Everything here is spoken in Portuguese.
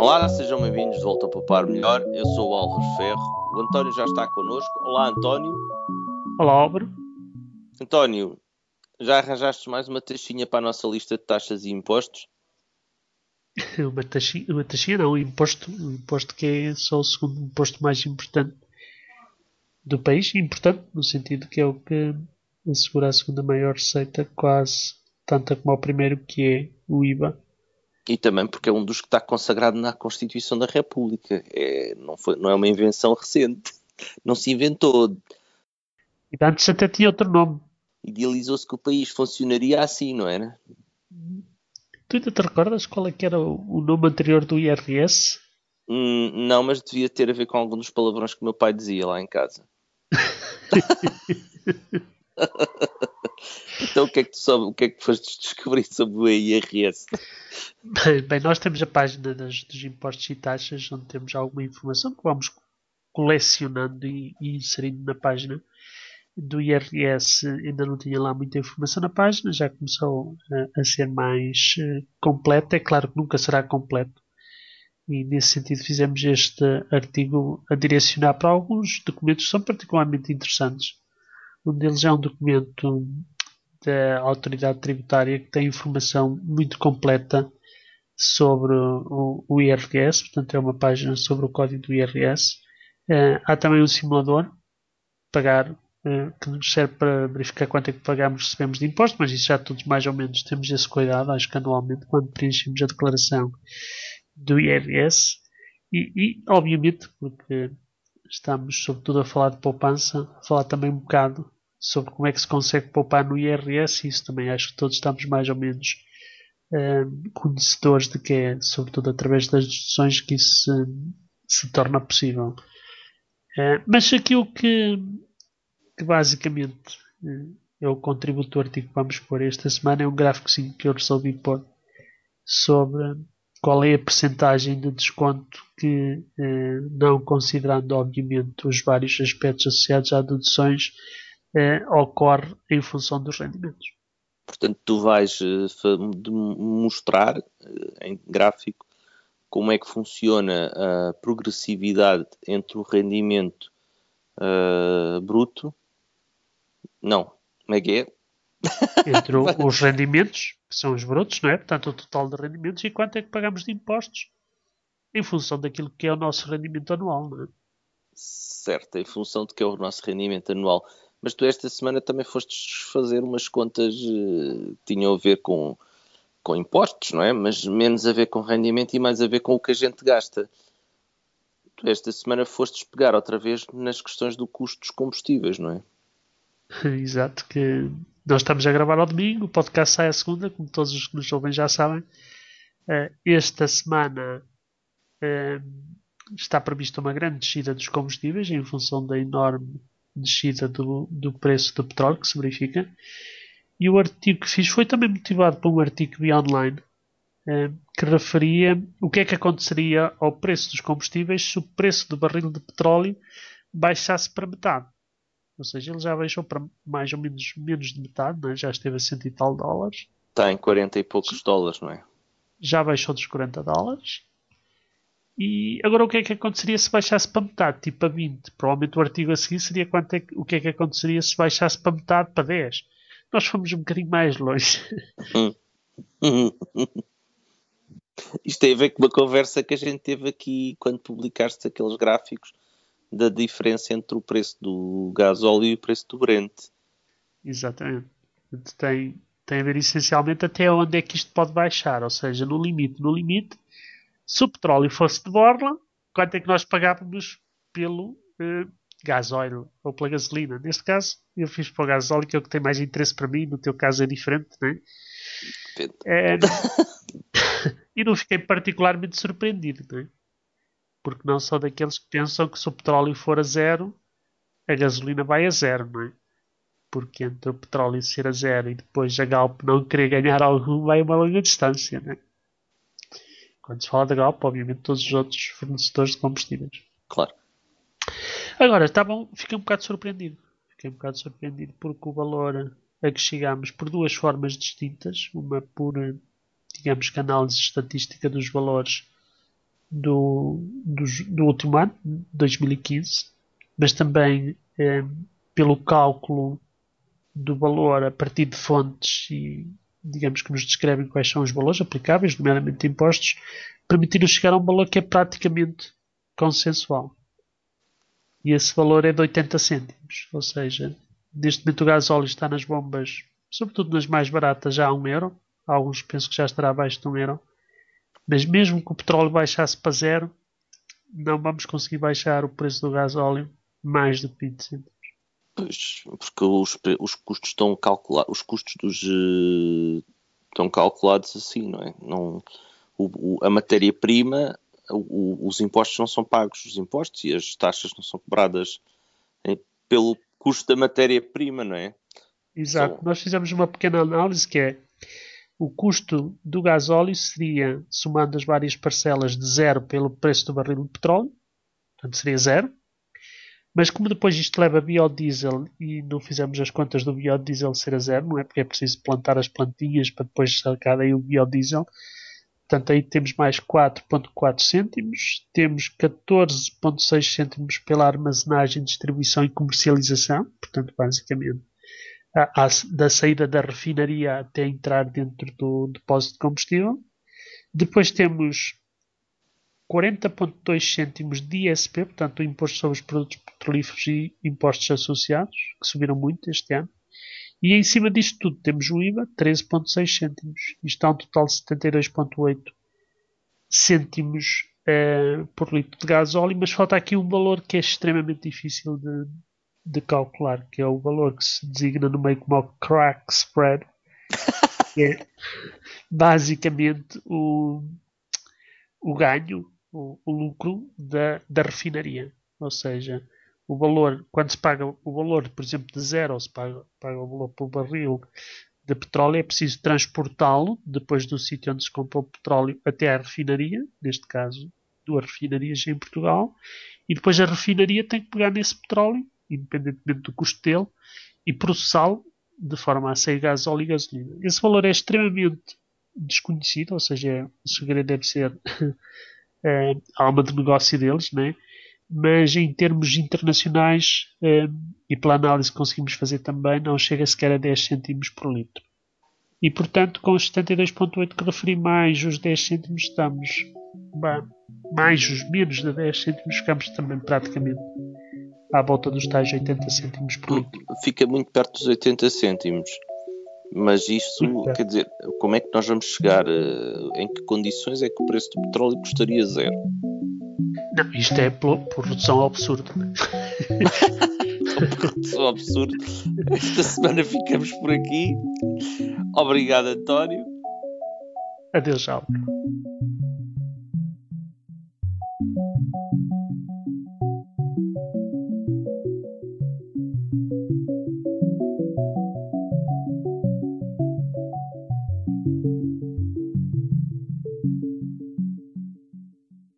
Olá, sejam bem-vindos de volta a Poupar Melhor. Eu sou o Álvaro Ferro. O António já está connosco. Olá, António. Olá, Álvaro. António, já arranjaste mais uma taxinha para a nossa lista de taxas e impostos? Uma taxinha, uma taxinha não, um imposto, um imposto que é só o segundo imposto mais importante do país. Importante no sentido que é o que assegura a segunda maior receita, quase tanta como o primeiro, que é o IVA. E também porque é um dos que está consagrado na Constituição da República. É, não, foi, não é uma invenção recente. Não se inventou. E antes até tinha outro nome. Idealizou-se que o país funcionaria assim, não era? Tu ainda te recordas qual é que era o nome anterior do IRS? Hum, não, mas devia ter a ver com algum dos palavrões que meu pai dizia lá em casa. então o que é que tu o que é que foste descobrir sobre o IRS? Bem, nós temos a página das, dos impostos e taxas onde temos alguma informação que vamos colecionando e, e inserindo na página do IRS ainda não tinha lá muita informação na página, já começou a, a ser mais uh, completa. É claro que nunca será completo, e nesse sentido fizemos este artigo a direcionar para alguns documentos que são particularmente interessantes. Um deles é um documento da autoridade tributária que tem informação muito completa sobre o, IRS, portanto é uma página sobre o código do IRS. Eh, há também um simulador, pagar eh, que nos serve para verificar quanto é que pagamos recebemos de imposto, mas isso já todos mais ou menos temos esse cuidado, acho que anualmente, quando preenchemos a declaração do IRS. E, e, obviamente, porque estamos sobretudo a falar de poupança, a falar também um bocado sobre como é que se consegue poupar no IRS, isso também acho que todos estamos mais ou menos uh, conhecedores de que é, sobretudo através das deduções, que isso se, se torna possível. Uh, mas aquilo que que basicamente eh, é o contributo do artigo que vamos pôr esta semana. É um gráfico sim, que eu resolvi pôr sobre qual é a percentagem de desconto que, eh, não considerando obviamente os vários aspectos associados a deduções, eh, ocorre em função dos rendimentos. Portanto, tu vais mostrar em gráfico como é que funciona a progressividade entre o rendimento uh, bruto não. Como é que é? Entre os rendimentos, que são os brutos, não é? Portanto, o total de rendimentos e quanto é que pagamos de impostos em função daquilo que é o nosso rendimento anual, não é? Certo, em função de que é o nosso rendimento anual. Mas tu esta semana também fostes fazer umas contas uh, que tinham a ver com, com impostos, não é? Mas menos a ver com rendimento e mais a ver com o que a gente gasta. Tu esta semana fostes pegar outra vez nas questões do custo dos combustíveis, não é? Exato, que nós estamos a gravar ao domingo, o podcast sai à segunda, como todos os que nos ouvem já sabem. Uh, esta semana uh, está prevista uma grande descida dos combustíveis em função da enorme descida do, do preço do petróleo que se verifica. E o artigo que fiz foi também motivado por um artigo que vi online uh, que referia o que é que aconteceria ao preço dos combustíveis se o preço do barril de petróleo baixasse para metade. Ou seja, ele já baixou para mais ou menos menos de metade, é? já esteve a cento e tal dólares. Está em 40 e poucos dólares, não é? Já baixou dos 40 dólares. E agora o que é que aconteceria se baixasse para metade, tipo a 20? Provavelmente o artigo a seguir seria quanto é, o que é que aconteceria se baixasse para metade, para 10. Nós fomos um bocadinho mais longe. Isto tem a ver com uma conversa que a gente teve aqui quando publicaste aqueles gráficos da diferença entre o preço do gasóleo e o preço do Brent. Exatamente. Tem, tem a ver essencialmente até onde é que isto pode baixar, ou seja, no limite. No limite, se o petróleo fosse de borla, quanto é que nós pagávamos pelo uh, gasóleo ou pela gasolina? Neste caso, eu fiz para o gasóleo, que é o que tem mais interesse para mim, no teu caso é diferente, não é? é e não fiquei particularmente surpreendido, não é? Porque não são daqueles que pensam que se o petróleo for a zero, a gasolina vai a zero, não é? Porque entre o petróleo ser a zero e depois a Galp não querer ganhar algum, vai uma longa distância, não é? Quando se fala da Galp, obviamente todos os outros fornecedores de combustíveis. Claro. Agora, está bom, fiquei um bocado surpreendido. Fiquei um bocado surpreendido porque o valor a que chegámos por duas formas distintas, uma por, digamos que análise estatística dos valores do, do, do último ano, 2015, mas também eh, pelo cálculo do valor a partir de fontes e digamos que nos descrevem quais são os valores aplicáveis, nomeadamente impostos, permitiram chegar a um valor que é praticamente consensual. E esse valor é de 80 cêntimos, ou seja, neste momento o gás óleo está nas bombas, sobretudo nas mais baratas, já a 1 euro. Alguns penso que já estará abaixo de 1 euro. Mas mesmo que o petróleo baixasse para zero, não vamos conseguir baixar o preço do gás óleo mais de 20 cêntimos. Pois, porque os, os custos estão calculados, os custos dos uh, estão calculados assim, não é? Não, o, o, a matéria-prima, os impostos não são pagos, os impostos e as taxas não são cobradas é, pelo custo da matéria-prima, não é? Exato. Nós fizemos uma pequena análise que é o custo do gasóleo seria, somando as várias parcelas de zero pelo preço do barril de petróleo, portanto seria zero, mas como depois isto leva biodiesel e não fizemos as contas do biodiesel ser a zero, não é? Porque é preciso plantar as plantinhas para depois sacar aí o biodiesel. Portanto, aí temos mais 4.4 cêntimos, temos 14.6 cêntimos pela armazenagem, distribuição e comercialização, portanto, basicamente, a, a, da saída da refinaria até entrar dentro do depósito de combustível. Depois temos 40,2 cêntimos de ISP, portanto, o imposto sobre os produtos petrolíferos e impostos associados, que subiram muito este ano. E em cima disto tudo temos o IVA, 13,6 cêntimos. Isto dá um total de 72,8 cêntimos eh, por litro de gás óleo, mas falta aqui um valor que é extremamente difícil de, de calcular, que é o valor que se designa no meio como o crack spread, que é basicamente o, o ganho o, o lucro da, da refinaria. Ou seja, o valor, quando se paga o valor, por exemplo, de zero, ou se paga, paga o valor por barril de petróleo, é preciso transportá-lo depois do sítio onde se comprou o petróleo até à refinaria, neste caso, duas refinarias em Portugal, e depois a refinaria tem que pegar nesse petróleo, independentemente do custo dele, e processá-lo de forma a sair gás, óleo e gasolina. Esse valor é extremamente desconhecido, ou seja, o segredo deve ser uh, alma de negócio deles, né? mas em termos internacionais uh, e pela análise que conseguimos fazer também, não chega sequer a 10 cêntimos por litro. E portanto, com os 72,8 que referi, mais os 10 cêntimos, estamos mais os menos de 10 cêntimos, ficamos também praticamente à volta dos tais 80 cêntimos por litro. Fica muito perto dos 80 cêntimos. Mas isso, quer dizer, como é que nós vamos chegar? Uh, em que condições é que o preço do petróleo custaria zero? Não, isto é por, por redução ao absurdo. por redução ao absurdo. Esta semana ficamos por aqui. Obrigado, António. Adeus, Álvaro.